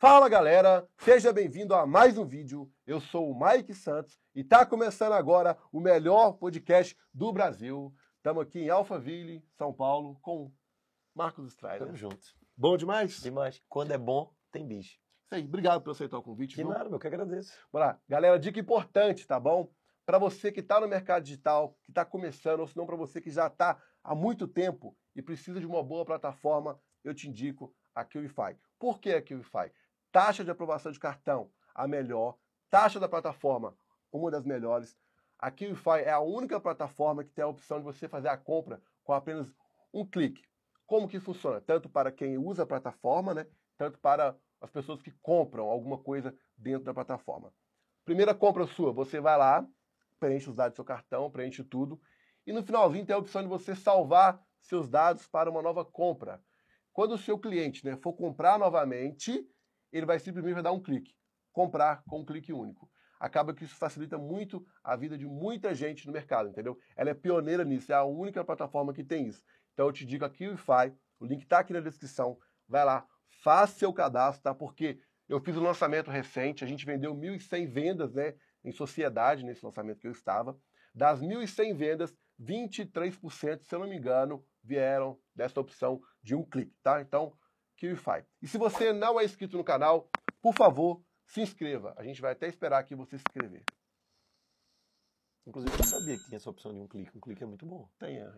Fala galera, seja bem-vindo a mais um vídeo. Eu sou o Mike Santos e tá começando agora o melhor podcast do Brasil. Estamos aqui em Alphaville, São Paulo, com Marcos Strider. Tamo junto. Bom demais? Demais. Quando é bom, tem bicho. Isso aí, obrigado por aceitar o convite. Que viu? nada, meu, que agradeço. Bora lá. Galera, dica importante, tá bom? Para você que está no mercado digital, que está começando, ou se não para você que já está há muito tempo e precisa de uma boa plataforma, eu te indico a QIFI. Por que a QIFI? Taxa de aprovação de cartão, a melhor. Taxa da plataforma, uma das melhores. A QIFI é a única plataforma que tem a opção de você fazer a compra com apenas um clique. Como que funciona? Tanto para quem usa a plataforma, né? Tanto para as pessoas que compram alguma coisa dentro da plataforma. Primeira compra sua, você vai lá, preenche os dados do seu cartão, preenche tudo, e no finalzinho tem a opção de você salvar seus dados para uma nova compra. Quando o seu cliente né, for comprar novamente, ele vai simplesmente dar um clique. Comprar com um clique único. Acaba que isso facilita muito a vida de muita gente no mercado, entendeu? Ela é pioneira nisso, é a única plataforma que tem isso. Então eu te digo aqui o Wi-Fi, o link está aqui na descrição. Vai lá, faça seu cadastro, tá? Porque eu fiz um lançamento recente, a gente vendeu 1.100 vendas, né? Em sociedade, nesse lançamento que eu estava. Das 1.100 vendas, 23%, se eu não me engano, vieram dessa opção de um clique, tá? Então, QIFI. E se você não é inscrito no canal, por favor, se inscreva. A gente vai até esperar aqui você se inscrever. Inclusive, eu não sabia que tinha essa opção de um clique. Um clique é muito bom. Tem, é,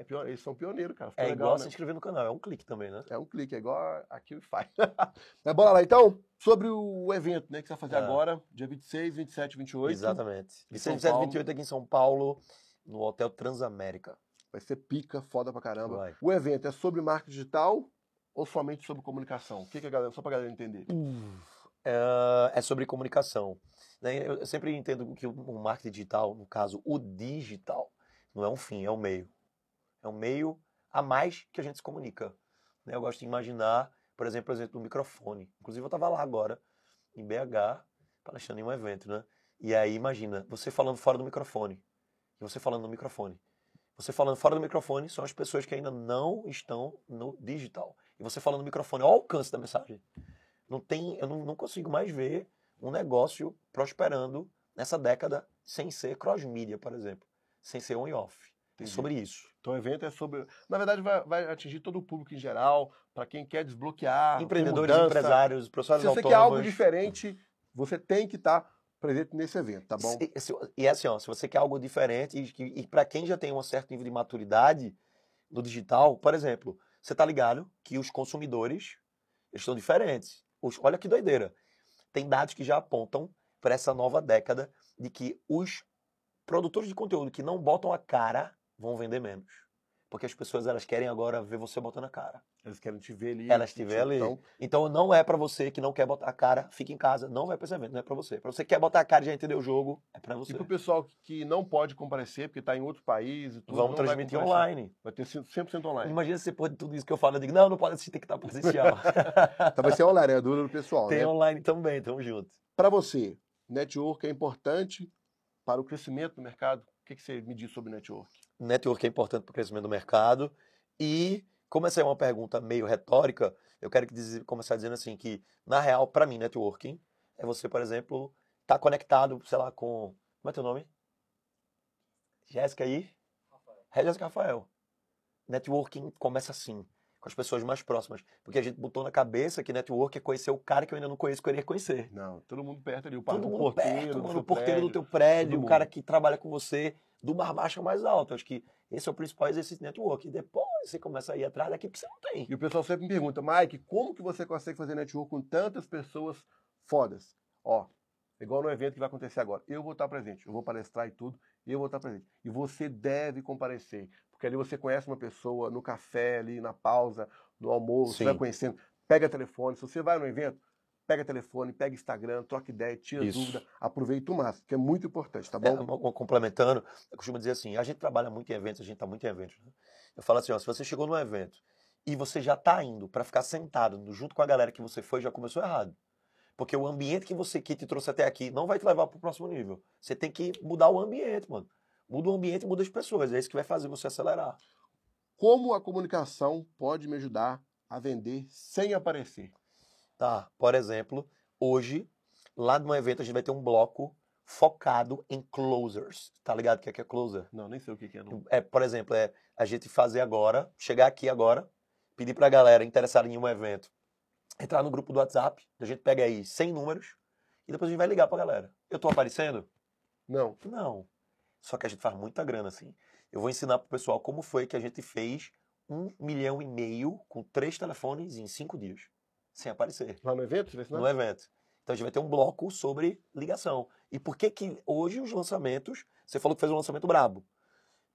é pior, eles são pioneiros, cara. Ficou É legal, igual né? se inscrever no canal. É um clique também, né? É um clique, é igual a- QIFI. Mas bora lá, então, sobre o evento né, que você vai fazer Ah. agora, dia 26, 27 e 28. Exatamente. Em São 27 Paulo. 28 aqui em São Paulo, no Hotel Transamérica. Vai ser pica, foda pra caramba. Vai. O evento é sobre marketing digital ou somente sobre comunicação? O que, que a galera, só pra galera entender. É, é sobre comunicação. né? Eu sempre entendo que o marketing digital, no caso, o digital, não é um fim, é um meio. É um meio a mais que a gente se comunica. né? Eu gosto de imaginar, por exemplo, por exemplo, do microfone. Inclusive, eu estava lá agora, em BH, palestrando em um evento, né? E aí, imagina, você falando fora do microfone, e você falando no microfone. Você falando fora do microfone são as pessoas que ainda não estão no digital. E você falando no microfone, olha o alcance da mensagem. Não tem, eu não, não consigo mais ver um negócio prosperando nessa década sem ser cross-mídia, por exemplo. Sem ser on e off. É sobre isso. Então o evento é sobre. Na verdade, vai, vai atingir todo o público em geral, para quem quer desbloquear. Empreendedores, mudança. empresários, professores Se você autônomos. quer algo diferente, você tem que estar presente nesse evento, tá bom? Se- se- E é assim, ó, se você quer algo diferente, e, e para quem já tem um certo nível de maturidade no digital, por exemplo, você tá ligado que os consumidores eles estão diferentes. Os- olha que doideira. Tem dados que já apontam para essa nova década de que os produtores de conteúdo que não botam a cara vão vender menos. Porque as pessoas elas querem agora ver você botando a cara. Eles querem te ver ali. Elas te vê ali. Então, Então não é pra você que não quer botar a cara, fica em casa, não vai pra esse evento, não é pra você. Pra você que quer botar a cara e já entender o jogo, é pra você. e pro pessoal que não pode comparecer, porque está em outro país e tudo. Vamos não vai transmitir comparecer. online. Vai ter 100% online. Imagina se depois de tudo isso que eu falo, eu digo, não, não pode assistir, tem que estar presencial. Então vai ser online, é a dúvida do pessoal. tem né? online também, tamo junto. Para você, network é importante para o crescimento do mercado? O que, que você me diz sobre network? Network é importante para o crescimento do mercado. E, como essa é uma pergunta meio retórica, eu quero que dizer- começar dizendo assim que, na real, para mim, networking é você, por exemplo, estar conectado, sei lá, com. Como é teu nome? Jéssica aí? Rafael. Jéssica Rafael. Networking começa assim, com as pessoas mais próximas. Porque a gente botou na cabeça que network é conhecer o cara que eu ainda não conheço, que eu iria conhecer. Não, todo mundo perto ali. O, Todo o mundo porteiro, perto, mano, o porteiro prédio. do teu prédio, o cara que trabalha com você, do mais baixo ao mais alto. Acho que esse é o principal exercício de network. E depois você começa a ir atrás daquilo que você não tem. E o pessoal sempre me pergunta, Mike, como que você consegue fazer network com tantas pessoas fodas? Ó, igual no evento que vai acontecer agora. Eu vou estar presente, eu vou palestrar e tudo, eu vou estar presente. E você deve comparecer, porque ali você conhece uma pessoa no café, ali na pausa, no almoço, você Sim. vai conhecendo. Pega telefone, se você vai no evento, pega telefone, pega Instagram, troca ideia, tira Isso. dúvida, aproveita o máximo, que é muito importante, tá É, bom? uma- complementando, eu costumo dizer assim, a gente trabalha muito em eventos, a gente está muito em eventos. né? Eu falo assim, ó, se você chegou num evento e você já está indo para ficar sentado junto com a galera que você foi, já começou errado. Porque o ambiente que você que te trouxe até aqui não vai te levar para o próximo nível. Você tem que mudar o ambiente, mano. Muda o ambiente, muda as pessoas. É isso que vai fazer você acelerar. Como a comunicação pode me ajudar a vender sem aparecer? Tá, por exemplo, hoje, lá no evento, a gente vai ter um bloco focado em closers. Tá ligado o que é, que é closer? Não, nem sei o que, que é. Não. É, por exemplo, é a gente fazer agora, chegar aqui agora, pedir pra galera interessada em um evento, entrar no grupo do WhatsApp, a gente pega aí 100 números e depois a gente vai ligar pra galera. Eu tô aparecendo? Não. Não. Só que a gente faz muita grana assim. Eu vou ensinar pro pessoal como foi que a gente fez um milhão e meio com três telefones em cinco dias, sem aparecer, Lá no evento? Você vai ensinar? no evento. Então a gente vai ter um bloco sobre ligação. E por que que hoje os lançamentos, você falou que fez um lançamento brabo.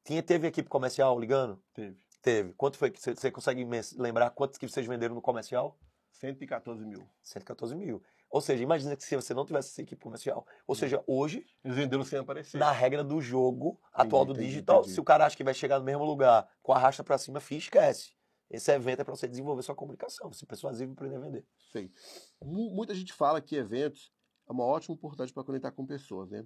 Tinha, teve equipe comercial ligando? Teve. Teve. Quanto foi que você, você consegue lembrar quantos que vocês venderam no comercial? 114 mil. 114 mil. Ou seja, imagina que se você não tivesse essa equipe comercial. Ou seja, hoje, Eles venderam sem aparecer. na regra do jogo atual do entendi, digital, entendi. se o cara acha que vai chegar no mesmo lugar com a racha pra cima, fi, esquece. Esse evento é para você desenvolver sua comunicação, ser persuasivo e aprender a vender. Sei. Mu- Muita gente fala que eventos é uma ótima oportunidade para conectar com pessoas, né?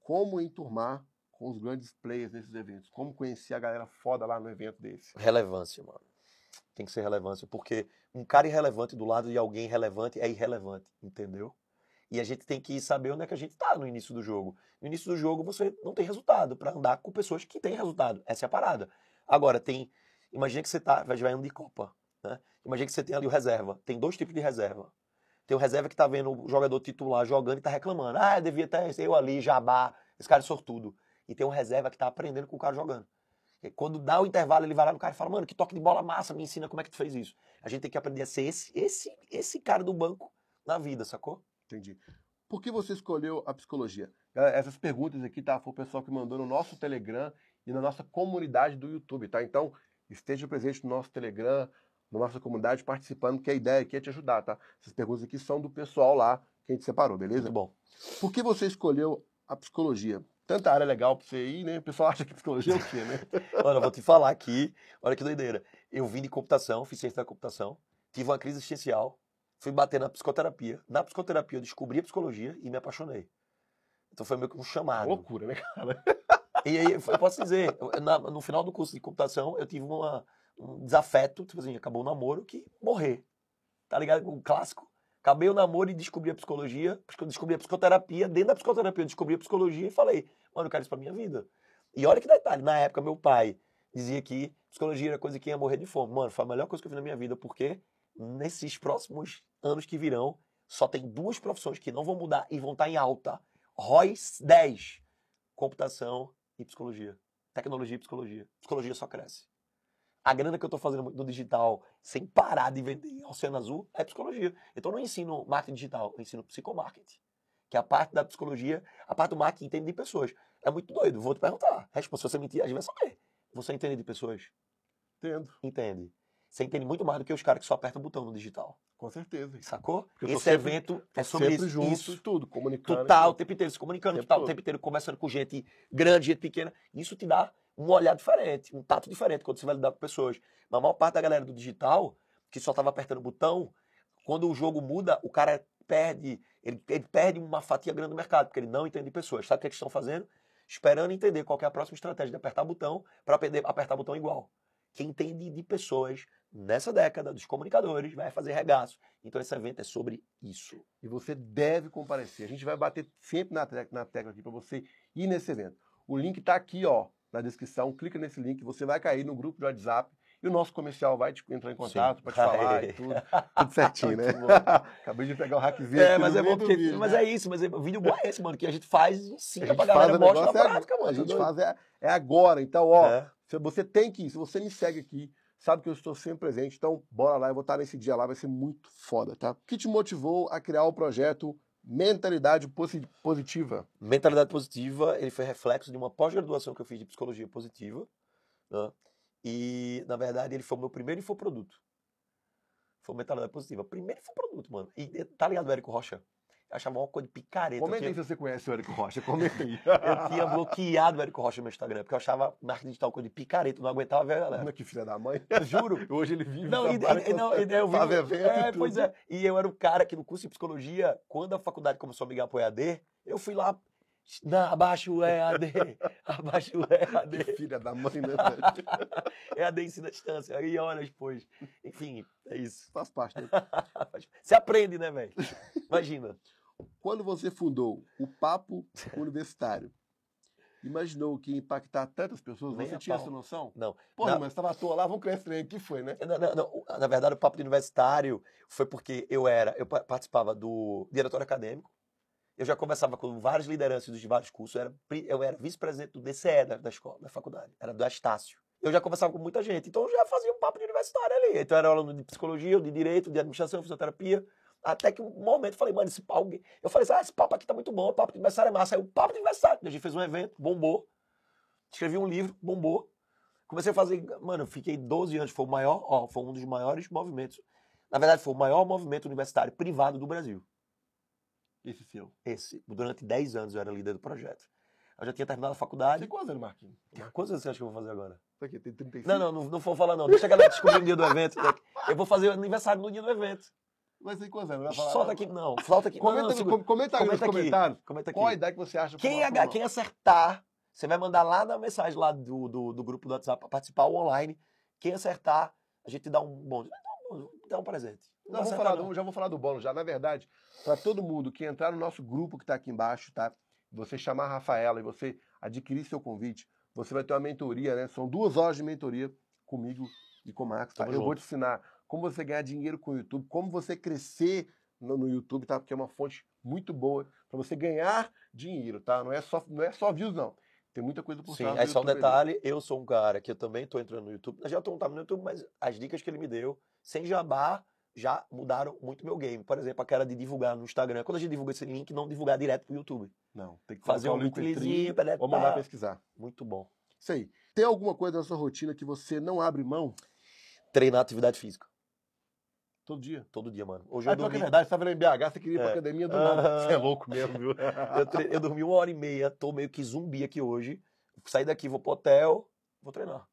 Como enturmar com os grandes players nesses eventos? Como conhecer a galera foda lá no evento desse? Relevância, mano. Tem que ser relevância, porque um cara irrelevante do lado de alguém relevante é irrelevante, entendeu? E a gente tem que saber onde é que a gente tá no início do jogo. No início do jogo você não tem resultado para andar com pessoas que têm resultado. Essa é a parada. Agora, tem. Imagina que você tá, vai indo de Copa. Né? Imagina que você tem ali o reserva. Tem dois tipos de reserva. Tem o reserva que tá vendo o jogador titular jogando e tá reclamando. Ah, devia ter eu ali, jabá, esse cara é sortudo. E tem um reserva que tá aprendendo com o cara jogando. E quando dá o intervalo, ele vai lá no cara e fala, mano, que toque de bola massa, me ensina como é que tu fez isso. A gente tem que aprender a ser esse, esse, esse cara do banco na vida, sacou? Entendi. Por que você escolheu a psicologia? Essas perguntas aqui, tá? Foi o pessoal que mandou no nosso Telegram e na nossa comunidade do YouTube, tá? Então, esteja presente no nosso Telegram, na nossa comunidade, participando, que a ideia aqui é te ajudar, tá? Essas perguntas aqui são do pessoal lá que a gente separou, beleza? Muito bom. Por que você escolheu a psicologia? Tanta área legal pra você ir, né? O pessoal acha que psicologia é o quê, né? Mano, eu vou te falar aqui, olha que doideira. Eu vim de computação, fiz ciência da computação, tive uma crise existencial, fui bater na psicoterapia. Na psicoterapia eu descobri a psicologia e me apaixonei. Então foi meio que um chamado. Loucura, né, cara? E aí, eu posso dizer, na- no final do curso de computação, eu tive uma, um desafeto, tipo assim, acabou o namoro, que morrer. Tá ligado? O clássico. Acabei o namoro e descobri a psicologia, descobri a psicoterapia, dentro da psicoterapia eu descobri a psicologia e falei, mano, eu quero isso pra minha vida. E olha que detalhe, na época meu pai dizia que psicologia era coisa que ia morrer de fome. Mano, foi a melhor coisa que eu fiz na minha vida, porque nesses próximos anos que virão, só tem duas profissões que não vão mudar e vão estar em alta. ROI 10, computação e psicologia. Tecnologia e psicologia. Psicologia só cresce. A grana que eu estou fazendo no digital, sem parar de vender Oceano Azul, é psicologia. Então eu não ensino marketing digital, eu ensino psicomarketing. Que é a parte da psicologia, a parte do marketing entende de pessoas. É muito doido. Vou te perguntar. Resposta, se você mentir, a gente vai saber. Você entende de pessoas? Entendo, Entende. Você entende muito mais do que os caras que só apertam o botão no digital. com certeza. Sacou? Porque Esse sempre- evento é sobre isso. juntos, isso tudo, comunicando. Total, o tudo. tempo inteiro se comunicando, Tempo total, o todo. tempo inteiro conversando com gente grande, gente pequena. Isso te dá um olhar diferente, um tato diferente quando você vai lidar com pessoas. Mas a maior parte da galera do digital, que só tava apertando o botão, quando o jogo muda, o cara perde, ele, ele perde uma fatia grande do mercado, porque ele não entende pessoas. Sabe o que eles estão fazendo? Esperando entender qual é a próxima estratégia de apertar botão para apertar botão igual. Quem entende de pessoas nessa década, dos comunicadores, vai fazer regaço. Então esse evento é sobre isso. E você deve comparecer. A gente vai bater sempre na, te- na tecla aqui para você ir nesse evento. O link está aqui, ó, na descrição. Clica nesse link, você vai cair no grupo de WhatsApp e o nosso comercial vai te entrar em contato para te falar e tudo. Tudo certinho, né? Acabei de pegar o hackzinho É, mas é bom porque. vídeo, mas né? é isso, mas é, vídeo bom é esse, mano, que a gente faz e ensina pra galera, mostra na é- prática, mano. A tá gente doido? faz é, é agora. Então, ó, É. você tem que ir. Se você me segue aqui, sabe que eu estou sempre presente. Então, bora lá. Eu vou estar nesse dia lá. Vai ser muito foda, tá? O que te motivou a criar o projeto Mentalidade Posi- Positiva? Mentalidade positiva, ele foi reflexo de uma pós-graduação que eu fiz de psicologia positiva. né? E, na verdade, ele foi o meu primeiro infoproduto. Foi mentalidade positiva. Primeiro infoproduto, mano. E tá ligado o Érico Rocha? Achava uma coisa de picareta. Comenta aí se você conhece o Érico Rocha. Comenta aí. eu tinha bloqueado o Érico Rocha no meu Instagram, porque eu achava marketing digital coisa de picareta, não aguentava ver a galera. Olha que filha da mãe. Juro. Hoje ele vive. Não, e, e- não, e- eu vi, faz evento é, pois é. E eu era o cara que no curso de psicologia, quando a faculdade começou a me pro EAD, eu fui lá, Não, abaixa o EAD, abaixa o EAD. Filha da mãe, né? velho? EAD ensina a distância, aí horas depois. Enfim, é isso. Faz parte. Né? Você aprende, né, velho? Imagina. Quando você fundou o Papo Universitário, imaginou que ia impactar tantas pessoas? Nem Você tinha pau. essa noção? Não. Porra, Não. mas estava à toa lá, vamos criar esse trem. O que foi, né? Não, não, não. Na verdade, o papo de universitário foi porque eu era, eu pa- participava do diretório acadêmico. Eu já conversava com várias lideranças dos vários cursos. Eu era, eu era vice-presidente do DCE da, da escola, da faculdade. Era do Estácio. Eu já conversava com muita gente. Então eu já fazia um papo de universitário ali. Então eu era aluno de psicologia, de direito, de administração, fisioterapia. Até que um momento eu falei, mano, esse papo. Eu falei assim, ah, esse papo aqui tá muito bom, o papo de aniversário é massa. Aí o papo de aniversário. A gente fez um evento, bombou. Escrevi um livro, bombou. Comecei a fazer, mano, eu fiquei 12 anos, foi o maior, ó, foi um dos maiores movimentos. Na verdade, foi o maior movimento universitário privado do Brasil. Esse seu. Esse, durante 10 anos eu era líder do projeto. Eu já tinha terminado a faculdade. Tem quantos anos, Marquinhos? Quantos anos você acha que eu vou fazer agora? Isso aqui tem 35. Não, não, não, não vou falar não. Deixa a galera descobrir no dia do evento. Eu vou fazer o aniversário no dia do evento. Mas tem quantos anos? Vai falar- Solta aqui, não. Solta aqui. Comenta, não, não, segura. comenta aí nos Comenta aqui. comentários Comenta aqui. qual a idade que você acha. Quem, aga- quem acertar, você vai mandar lá na mensagem lá do, do, do grupo do WhatsApp para participar online. Quem acertar, a gente dá um bônus. Dá um, um presente. Não, vou falar, não. já vou falar do bônus já. Na verdade, para todo mundo que entrar no nosso grupo que está aqui embaixo, tá? Você chamar a Rafaela e você adquirir seu convite, você vai ter uma mentoria, né? São duas horas de mentoria comigo e com o Marcos, tá? Eu vou junto. te ensinar como você ganhar dinheiro com o YouTube, como você crescer no, no YouTube, tá? Porque é uma fonte muito boa para você ganhar dinheiro, tá? Não é só, não é só views, não. Tem muita coisa por Sim, trás do aí só um YouTube ali. detalhe, eu sou um cara que eu também tô entrando no YouTube. Eu já tô no YouTube, mas as dicas que ele me deu, sem jabá, já mudaram muito meu game. Por exemplo, aquela de divulgar no Instagram. Quando a gente divulga esse link, não divulgar direto pro YouTube. Não, tem que Fazer um linkzinho, pá, ou mandar pesquisar. Muito bom. Isso aí. Tem alguma coisa na sua rotina que você não abre mão Treinar atividade física. Todo dia? Todo dia, mano. Hoje Ah, eu que é dormi, verdade, você tava em BH, você queria ir pra É. academia do nada. Você é louco mesmo, viu? eu, tre- eu dormi uma hora e meia, tô meio que zumbi aqui hoje. Saí daqui, vou pro hotel, vou treinar.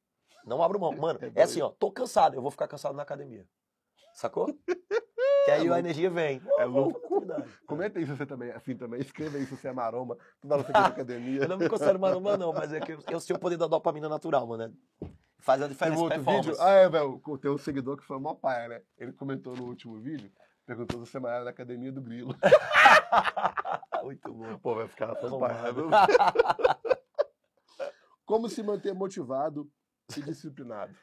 Não abro mão. Mano, É é, assim, ó, tô cansado, eu vou ficar cansado na academia. Sacou? que aí louco. a energia vem. É louco. fazer atividade. Comenta isso você também, assim também. Escreva aí se você é maromba. Toda hora você pra academia. Eu não me considero maromba, não, mas é que eu, eu sei o poder da dopamina natural, mano. né? Faz a diferença. outro performance. vídeo. Ah, é, velho. Tem um seguidor que foi mó paia, né? Ele comentou no último vídeo, perguntou se você malhava na academia do Grilo. Muito bom. Pô, vai ficar Tô paia. mal. Como se manter motivado e disciplinado?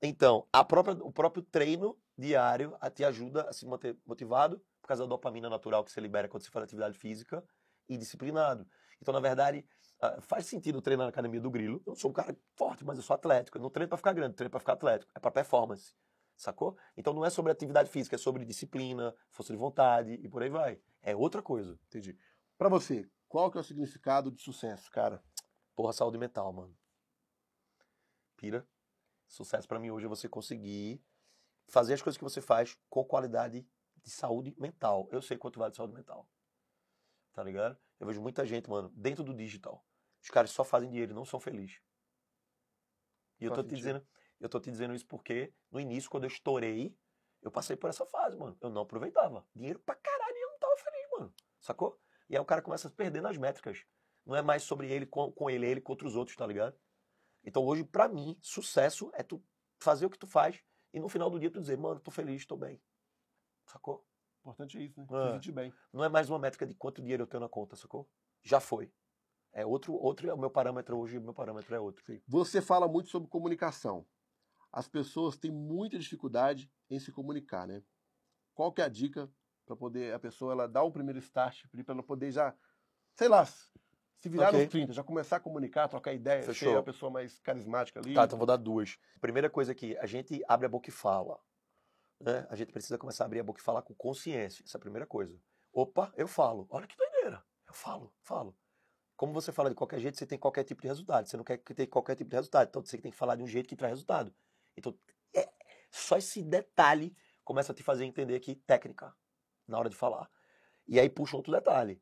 Então, própria, o próprio treino diário te ajuda a se manter motivado, por causa da dopamina natural que você libera quando você faz atividade física, e disciplinado. Então, na verdade, ah, faz sentido treinar na academia do Grilo. Eu sou um cara forte, mas eu sou atlético. Eu não treino para ficar grande, eu treino para ficar atlético. É para performance. Sacou? Então não é sobre atividade física, é sobre disciplina, força de vontade e por aí vai. É outra coisa. Entendi. Pra você, qual que é o significado de sucesso, cara? Porra, saúde mental, mano. Pira. Sucesso pra mim hoje é você conseguir fazer as coisas que você faz com qualidade de saúde mental. Eu sei quanto vale saúde mental. Tá ligado? Eu vejo muita gente, mano, dentro do digital. Os caras só fazem dinheiro e não são felizes. E eu tô te dizendo, eu tô te dizendo isso porque no início, quando eu estourei, eu passei por essa fase, mano. Eu não aproveitava. Dinheiro pra caralho e eu não tava feliz, mano. Sacou? E aí o cara começa a perder nas métricas. Não é mais sobre ele com, com ele, é ele contra os outros, tá ligado? Então hoje, pra mim, sucesso é tu fazer o que tu faz e no final do dia tu dizer, mano, tô feliz, tô bem. Sacou? Importante é isso, né? É. Se sentir bem. Não é mais uma métrica de quanto dinheiro eu tenho na conta, sacou? Já foi. É outro, outro é o meu parâmetro hoje, o meu parâmetro é outro. Sim. Você fala muito sobre comunicação. As pessoas têm muita dificuldade em se comunicar, né? Qual que é a dica para poder a pessoa ela dar o primeiro start para ela poder já, sei lá, se virar Ok. nos 30, já começar a comunicar, trocar ideia, Fechou. ser a pessoa mais carismática ali. Tá, então vou dar duas. Primeira coisa aqui, a gente abre a boca e fala. Né? A gente precisa começar a abrir a boca e falar com consciência. Essa é a primeira coisa. Opa, eu falo. Olha que doideira. Eu falo, falo. Como você fala de qualquer jeito, você tem qualquer tipo de resultado. Você não quer que tenha qualquer tipo de resultado. Então você tem que falar de um jeito que traz resultado. Então, é, só esse detalhe começa a te fazer entender que técnica na hora de falar. E aí puxa outro detalhe.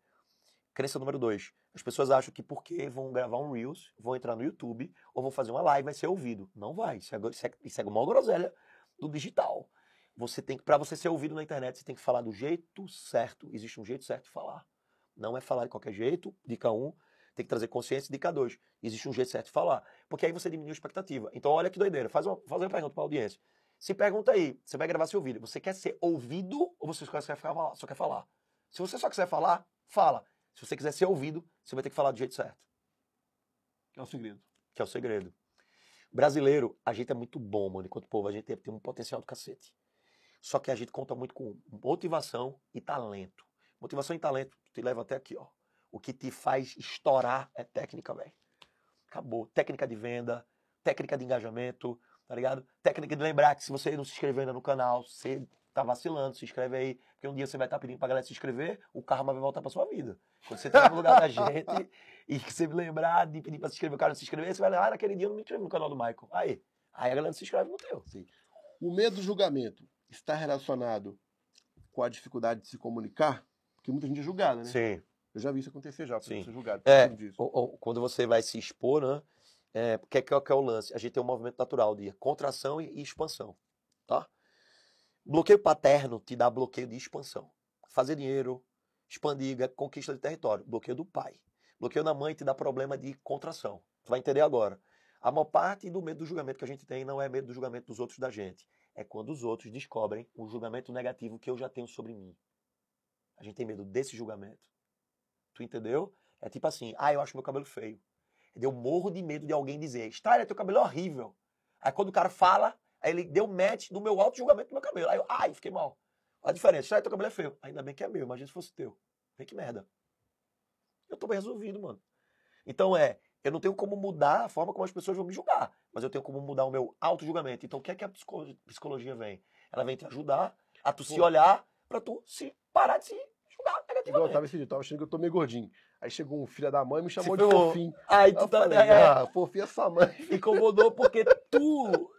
Crença número dois. As pessoas acham que porque vão gravar um Reels, vão entrar no YouTube ou vão fazer uma live, vai ser ouvido. Não vai. Isso é, isso é, isso é uma groselha do digital. Você tem para você ser ouvido na internet, você tem que falar do jeito certo. Existe um jeito certo de falar. Não é falar de qualquer jeito, dica 1, um, tem que trazer consciência, dica 2, existe um jeito certo de falar, porque aí você diminui a expectativa. Então olha que doideira, faz uma, faz uma pergunta para a audiência. Se pergunta aí, você vai gravar seu vídeo, você quer ser ouvido ou você só quer falar? Só quer falar? Se você só quiser falar, fala. Se você quiser ser ouvido, você vai ter que falar do jeito certo. Que é o segredo. Que é o segredo. Brasileiro, a gente é muito bom, mano. Enquanto povo, a gente tem um potencial do cacete. Só que a gente conta muito com motivação e talento. Motivação e talento te leva até aqui, ó. O que te faz estourar é técnica, velho. Acabou. Técnica de venda, técnica de engajamento, tá ligado? Técnica de lembrar que se você não se inscreveu ainda no canal, você tá vacilando, se inscreve aí, porque um dia você vai estar tá pedindo pra galera se inscrever, o karma vai voltar pra sua vida. Quando você tá no lugar da gente e você lembrar de pedir pra se inscrever, o cara não se inscrever, você vai lembrar, ah, naquele dia eu não me inscrevi no canal do Michael. Aí, aí a galera se inscreve no teu. Sim. O medo do julgamento está relacionado com a dificuldade de se comunicar? Porque muita gente é julgada, né? Sim. Eu já vi isso acontecer já, Sim. ser julgado. É, ou, ou, quando você vai se expor, né? É, que, que, que é o lance? A gente tem um movimento natural de contração e, e expansão, tá? Bloqueio paterno te dá bloqueio de expansão. Fazer dinheiro, expandir, conquista de território. Bloqueio do pai. Bloqueio da mãe te dá problema de contração. Tu vai entender agora. A maior parte do medo do julgamento que a gente tem não é medo do julgamento dos outros da gente. É quando os outros descobrem o julgamento negativo que eu já tenho sobre mim. A gente tem medo desse julgamento. Tu entendeu? É tipo assim, ah, eu acho meu cabelo feio. Eu morro de medo de alguém dizer, Style, teu cabelo é horrível. Aí quando o cara fala, Aí ele deu match no meu auto-julgamento do meu cabelo. Aí eu, ai, fiquei mal. A diferença, ah, teu cabelo é feio. Ainda bem que é meu, imagina se fosse teu. Vem que merda. Eu tô bem resolvido, mano. Então é, eu não tenho como mudar a forma como as pessoas vão me julgar, mas eu tenho como mudar o meu auto-julgamento. Então o que é que a psicologia vem? Ela vem te ajudar a tu Pô. se olhar pra tu se parar de se. Igual eu tava esse dia, eu tava achando que eu tô meio gordinho. Aí chegou um filho da mãe e me chamou de fofinho. Aí tu tá. Falei, é, ah, fofinho é sua mãe. Incomodou porque tu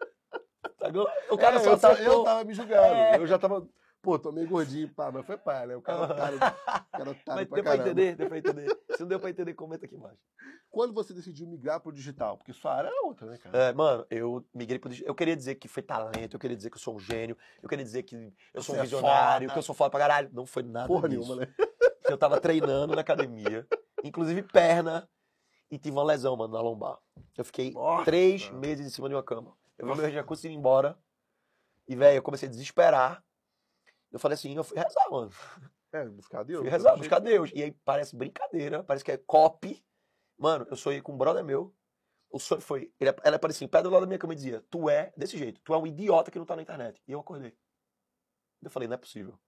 o cara é, só eu, tá, eu tava me julgando. É. Eu já tava. Pô, tô meio gordinho, pá, mas foi pá, né? O cara otário, cara otário mas pra deu pra entender, deu pra entender. Se não deu pra entender, comenta aqui embaixo. Quando você decidiu migrar pro digital? Porque sua área é outra, né, cara? É, mano, eu migrei pro digital. Eu queria dizer que foi talento, eu queria dizer que eu sou um gênio, eu queria dizer que eu sou um é visionário, que eu sou foda pra caralho. Não foi nada Porra disso. nenhuma, né? Eu tava treinando na academia, inclusive perna, e tive uma lesão, mano, na lombar. Eu fiquei Nossa. três meses em cima de uma cama. Eu vi meu recurso ir embora. E, velho, eu comecei a desesperar. Eu falei assim, eu fui rezar, mano. É, buscar Deus. Fui rezar, buscar Deus. E aí parece brincadeira, parece que é copy. Mano, eu sonhei com um brother meu. O sonho foi. Ele, ela aparecia em pé do lado da minha cama e dizia: Tu é desse jeito, tu é um idiota que não tá na internet. E eu acordei. Eu falei: Não é possível.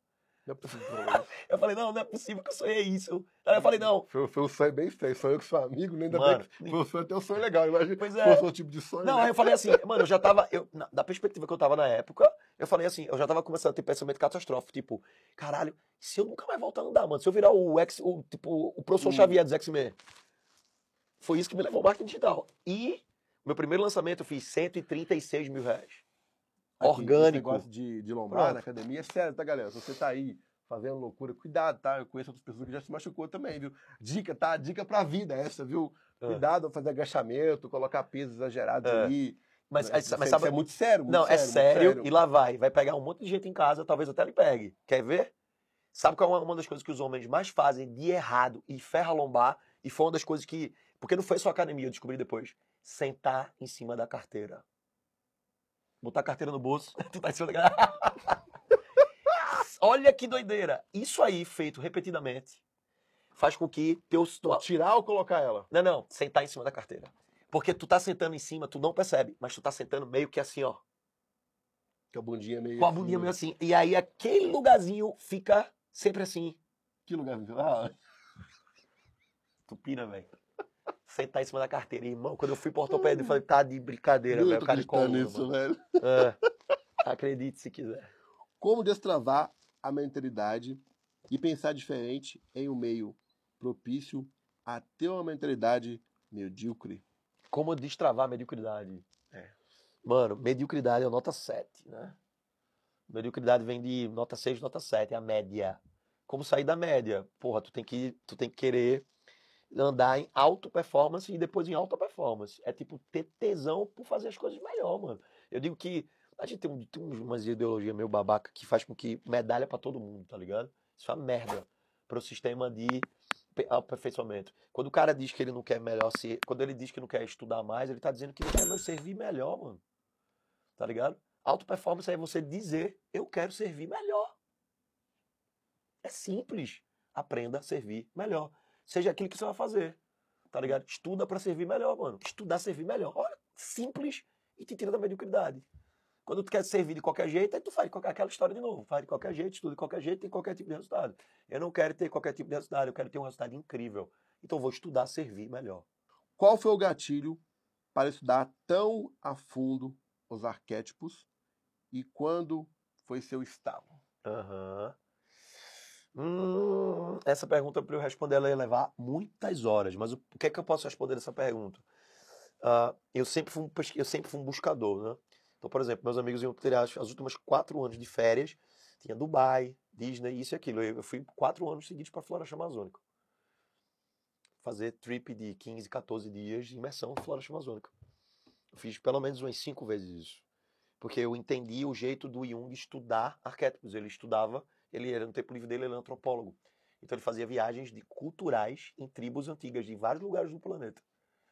Não é possível. eu falei, não, não é possível que eu sonhei isso. Aí eu falei, não. Foi, foi um sonho bem feio. Sonhou com seu amigo, nem ainda mano, bem. Foi, foi até um sonho legal. Imagina. Pois é. Foi o tipo de sonho. Não, né? aí eu falei assim, mano, eu já tava. Eu, na, da perspectiva que eu tava na época, eu falei assim, eu já tava começando a ter pensamento catastrófico. Tipo, caralho, se eu nunca mais voltar a andar, mano, se eu virar o ex, o, tipo, o professor hum. Xavier dos X-Men. Foi isso que me levou ao marketing digital. E meu primeiro lançamento eu fiz 136 mil reais. Orgânico. Esse negócio de, de lombar Pronto. na academia é sério, tá, galera? Se você tá aí fazendo loucura, cuidado, tá? Eu conheço outras pessoas que já se machucou também, viu? Dica, tá? Dica pra vida essa, viu? É. Cuidado ao fazer agachamento, colocar pesos exagerados é. ali. Mas, mas, mas sabe, é muito sério, muito Não, sério, é sério, sério, e lá vai. Vai pegar um monte de gente em casa, talvez até ele pegue. Quer ver? Sabe qual é uma das coisas que os homens mais fazem de errado e ferra lombar? E foi uma das coisas que. Porque não foi só academia, eu descobri depois. Sentar em cima da carteira. Botar a carteira no bolso, tu tá em cima da Olha que doideira. Isso aí, feito repetidamente, faz com que teu... Tirar ou colocar ela? Não, não. Sentar em cima da carteira. Porque tu tá sentando em cima, tu não percebe, mas tu tá sentando meio que assim, ó. Com a bundinha meio Com a bundinha assim, meio assim. E aí aquele lugarzinho fica sempre assim. Que lugarzinho? Ah. Tupina, velho. Sentar em cima da carteira. Irmão, quando eu fui pro ortopédia, eu falei, tá de brincadeira, velho. Eu tô acreditando nisso, velho. É. Acredite se quiser. Como destravar a mentalidade e pensar diferente em um meio propício a ter uma mentalidade medíocre. Como destravar a mediocridade? É. Mano, mediocridade é nota 7, né? Mediocridade vem de nota 6, nota 7, é a média. Como sair da média? Porra, tu tem que, tu tem que querer andar em alta performance e depois em alta performance. É tipo ter tesão por fazer as coisas melhor, mano. Eu digo que a gente tem, um, tem umas ideologias meio babaca que faz com que medalha para todo mundo, tá ligado? Isso é uma merda pro sistema de ape- aperfeiçoamento. Quando o cara diz que ele não quer melhor se. Quando ele diz que não quer estudar mais, ele tá dizendo que ele quer servir melhor, mano. Tá ligado? Auto performance é você dizer, eu quero servir melhor. É simples. Aprenda a servir melhor. Seja aquilo que você vai fazer. Tá ligado? Estuda pra servir melhor, mano. Estudar servir melhor. Olha, simples e te tira da mediocridade. Quando tu quer servir de qualquer jeito, aí tu faz qualquer, aquela história de novo. Faz de qualquer jeito, estuda de qualquer jeito, tem qualquer tipo de resultado. Eu não quero ter qualquer tipo de resultado, eu quero ter um resultado incrível. Então vou estudar servir melhor. Qual foi o gatilho para estudar tão a fundo os arquétipos e quando foi seu estalo? Aham. Hum, essa pergunta, para eu responder, ela ia levar muitas horas. Mas o, que é que eu posso responder essa pergunta? Ah, eu, sempre fui um, eu sempre fui um buscador, né? Então, por exemplo, meus amigos iam ter as, as últimas quatro anos de férias. Tinha Dubai, Disney, isso e aquilo. Eu, eu fui quatro anos seguidos para a Floresta Amazônica. Fazer trip de 15, 14 dias de imersão na Floresta Amazônica. Eu fiz pelo menos umas cinco vezes isso. Porque eu entendi o jeito do Jung estudar arquétipos. Ele estudava ele era no tempo livre dele, ele era antropólogo. Então ele fazia viagens de culturais em tribos antigas de vários lugares do planeta.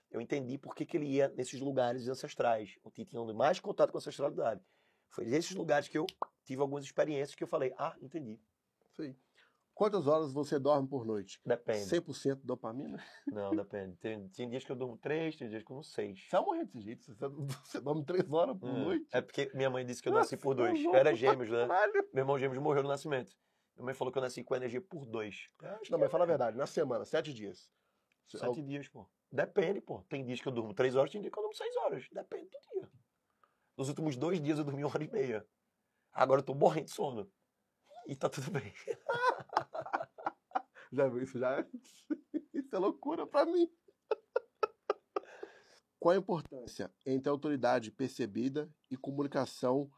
Eu entendi por que, que ele ia nesses lugares ancestrais, onde tinham mais contato com a ancestralidade. Foi nesses lugares que eu tive algumas experiências que eu falei, ah, entendi. Aí. Quantas horas você dorme por noite? Depende. 100% dopamina? Não, depende. Tem, tem dias que eu durmo três, tem dias que eu durmo seis. Você vai morrer desse jeito. Você, você dorme 3 horas por Hum, noite. É porque minha mãe disse que eu Nossa, nasci por tá dois. Eu era gêmeos, né? Caralho. Meu irmão gêmeos morreu no nascimento. Minha mãe falou que eu nasci com energia por dois. Eu Não, mas fala a verdade. Na semana, 7 dias. Sete dias, pô. Depende, pô. Tem dias que eu durmo três horas, tem dia que eu durmo seis horas. Depende do dia. Nos últimos dois dias eu dormi uma hora e meia. Agora eu tô morrendo de sono. E tá tudo bem. Já viu isso? Já... isso é loucura pra mim. Qual a importância entre autoridade percebida e comunicação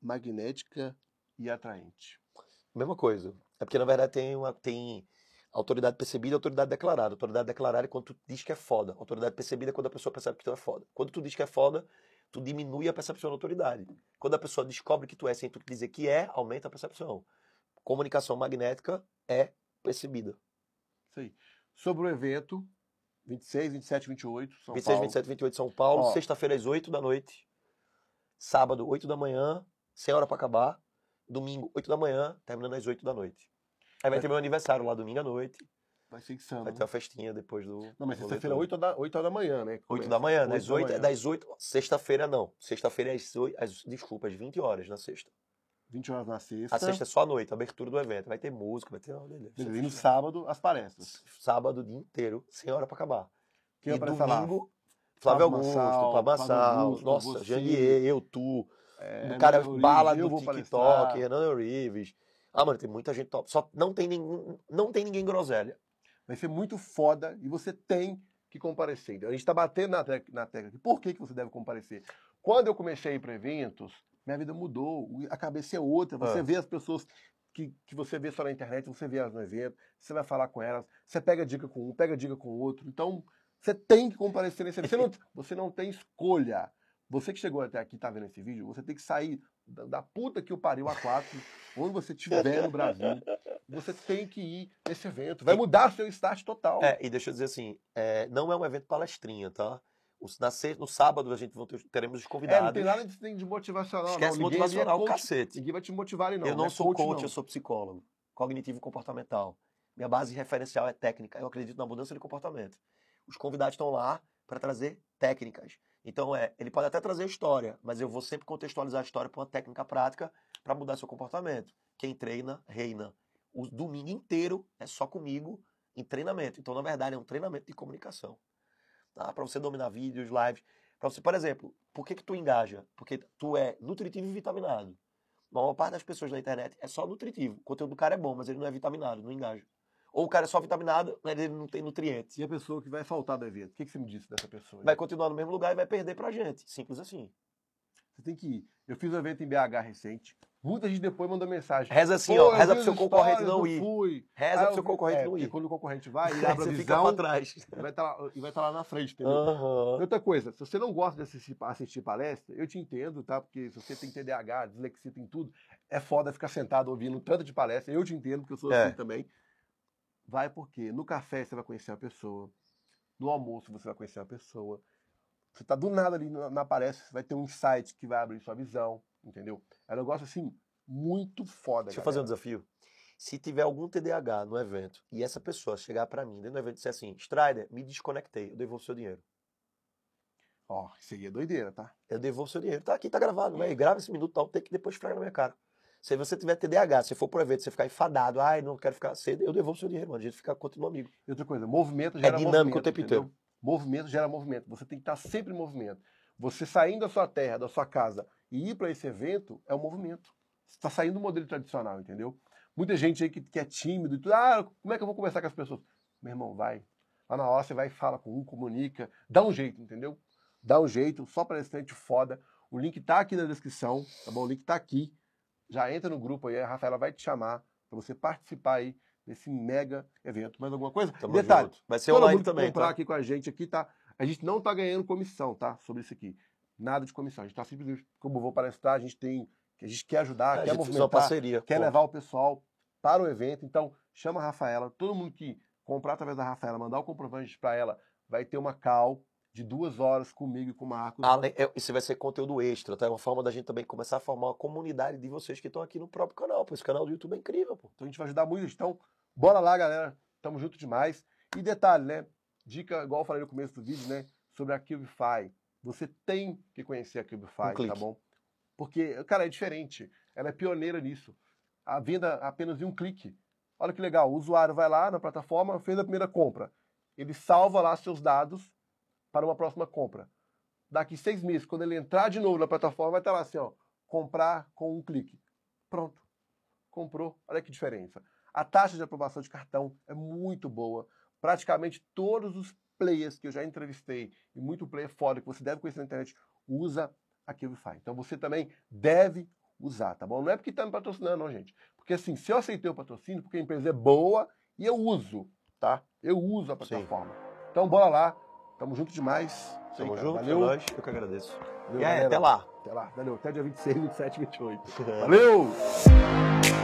magnética e atraente? Mesma coisa. É porque, na verdade, tem, uma, tem autoridade percebida e autoridade declarada. Autoridade declarada é quando tu diz que é foda. Autoridade percebida é quando a pessoa percebe que tu é foda. Quando tu diz que é foda, tu diminui a percepção da autoridade. Quando a pessoa descobre que tu é sem tu dizer que é, aumenta a percepção. Comunicação magnética é percebida. Isso aí. Sobre o evento, 26, 27, 28, São 26, Paulo. 27, 28 São Paulo, sexta-feira às 8 da noite, sábado 8 da manhã, sem hora pra acabar, domingo 8 da manhã, terminando às 8 da noite. Aí vai Vai- ter meu aniversário lá domingo à noite, Vai ser insano. vai ter uma festinha depois do Não, mas sexta-feira, rolê 8 da, 8 horas da manhã, né? 8 da manhã, das 8, da é das 8, sexta-feira não, sexta-feira é às 8, às, desculpa, às 20 horas na sexta. 20 horas na sexta. A sexta é só à noite, a abertura do evento, vai ter música, vai ter... Beleza, E no sábado, as palestras. Sábado o dia inteiro, sem hora pra acabar. Quem e domingo, Flávio Augusto, Fábio Massal, nossa, você. Jandier, eu, tu, É, o cara Renan bala do TikTok, palestrar. Renan Reeves. Ah, mano, tem muita gente top. Só não tem ninguém, não tem ninguém groselha. Vai ser muito foda e você tem que comparecer. Então, a gente tá batendo na, tec- na tecla. Por que, que você deve comparecer? Quando eu comecei a ir para eventos, minha vida mudou. A cabeça é outra. Você Ah. vê as pessoas que, que você vê só na internet, você vê elas no evento, você vai falar com elas, você pega dica com um, pega dica com o outro. Então, você tem que comparecer nesse evento. Você não, você não tem escolha. Você que chegou até aqui e tá vendo esse vídeo, você tem que sair da, da puta que o pariu a quatro, onde você estiver no Brasil. Você tem que ir nesse evento. Vai mudar seu start total. É, e deixa eu dizer assim, é, não é um evento palestrinha, tá? Na se- no sábado a gente vão ter- teremos os É, convidados. não tem nada de, de motivacional. Esquece não. Motivacional, é coach, cacete. Ninguém vai te motivar não. eu não é sou coach, não. eu sou psicólogo. Cognitivo e comportamental. Minha base referencial é técnica. Eu acredito na mudança de comportamento. Os convidados estão lá para trazer técnicas. Então, é, ele pode até trazer história, mas eu vou sempre contextualizar a história para uma técnica prática para mudar seu comportamento. Quem treina, reina. O domingo inteiro é só comigo em treinamento. Então, na verdade, é um treinamento de comunicação. Tá? Para você dominar vídeos, lives. Para você, por exemplo, por que, que tu engaja? Porque tu é nutritivo e vitaminado. A maior parte das pessoas na internet é só nutritivo. O conteúdo do cara é bom, mas ele não é vitaminado, não engaja. Ou o cara é só vitaminado, mas ele não tem nutrientes. E a pessoa que vai faltar do evento? O que, que você me disse dessa pessoa? Vai continuar no mesmo lugar e vai perder pra gente. Simples assim. Você tem que ir. Eu fiz um evento em BH recente. Muita gente depois mandou mensagem. Reza assim, ó. Reza pro seu concorrente não ir. Fui. Reza pro eu seu concorrente é, não ir. quando o concorrente vai, ele abre a fica visão pra trás. e vai estar lá, e vai estar lá na frente, entendeu? E outra coisa, se você não gosta de assistir, assistir palestra, eu te entendo, tá? Porque se você tem TDAH, dislexia, tem tudo, é foda ficar sentado ouvindo tanto de palestra. Eu te entendo, porque eu sou É. assim também. Vai porque no café você vai conhecer uma pessoa, no almoço você vai conhecer uma pessoa. Você tá do nada ali, não não aparece, você vai ter um insight que vai abrir sua visão, entendeu? É um negócio assim, muito foda, Deixa eu fazer um desafio. Se tiver algum TDAH no evento e essa pessoa chegar pra mim dentro do evento e disser assim, Strider, me desconectei, eu devolvo seu dinheiro. Ó, isso aí é doideira, tá? Eu devolvo seu dinheiro. Tá aqui, tá gravado, né? Grava esse minuto tal, tem que depois ficar na minha cara. Se você tiver TDAH, se for pro evento, você ficar enfadado, ai, não quero ficar cedo, eu devolvo seu dinheiro, mano. A gente fica continua amigo. E outra coisa, movimento gera É dinâmico movimento, o tempo entendeu? inteiro. Movimento gera movimento. Você tem que estar sempre em movimento. Você saindo da sua terra, da sua casa e ir para esse evento é um movimento. Está saindo do modelo tradicional, entendeu? Muita gente aí que, que é tímido e tudo, ah, como é que eu vou conversar com as pessoas? Meu irmão, vai. Lá na hora você vai e fala com um, comunica, dá um jeito, entendeu? Dá um jeito, só palestrante foda. O link tá aqui na descrição, tá bom? O link tá aqui. Já entra no grupo aí, a Rafaela vai te chamar para você participar aí desse mega evento. Mais alguma coisa? Tamo detalhe, junto. Vai ser online também, comprar tá? aqui com a gente aqui, tá? A gente não tá ganhando comissão, tá? Sobre isso aqui. Nada de comissão. A gente tá simplesmente, como vou palestrar, a gente tem. A gente quer ajudar, quer movimentar, parceria. quer Pô, levar o pessoal para o evento. Então, chama a Rafaela. Todo mundo que comprar através da Rafaela, mandar o comprovante para ela, vai ter uma call de duas horas comigo e com o Marcos. Além, isso vai ser conteúdo extra, tá? É uma forma da gente também começar a formar uma comunidade de vocês que estão aqui no próprio canal. Pô, esse canal do YouTube é incrível, pô. Então a gente vai ajudar muito. Então, bora lá, galera. Tamo junto demais. E detalhe, né? Dica, igual eu falei no começo do vídeo, né? Sobre a Cubify. Você tem que conhecer a Cubify, Um tá bom? Porque, cara, é diferente. Ela é pioneira nisso. A venda apenas em um clique. Olha que legal. O usuário vai lá na plataforma, fez a primeira compra. Ele salva lá seus dados para uma próxima compra. Daqui seis meses, quando ele entrar de novo na plataforma, vai estar lá assim, ó, comprar com um clique. Pronto. Comprou. Olha que diferença. A taxa de aprovação de cartão é muito boa. Praticamente todos os players que eu já entrevistei, e muito player foda que você deve conhecer na internet, usa a Qubify. Então você também deve usar, tá bom? Não é porque está me patrocinando, não, gente. Porque assim, se eu aceitei o patrocínio, porque a empresa é boa e eu uso, tá? Eu uso a plataforma. Então bora lá. Tamo junto demais. Aí, Tamo cara. junto, Valeu. é nóis. Eu que agradeço. Valeu, E aí, galera. até lá. Até lá. Valeu. Até dia 26, 27, 28. Valeu!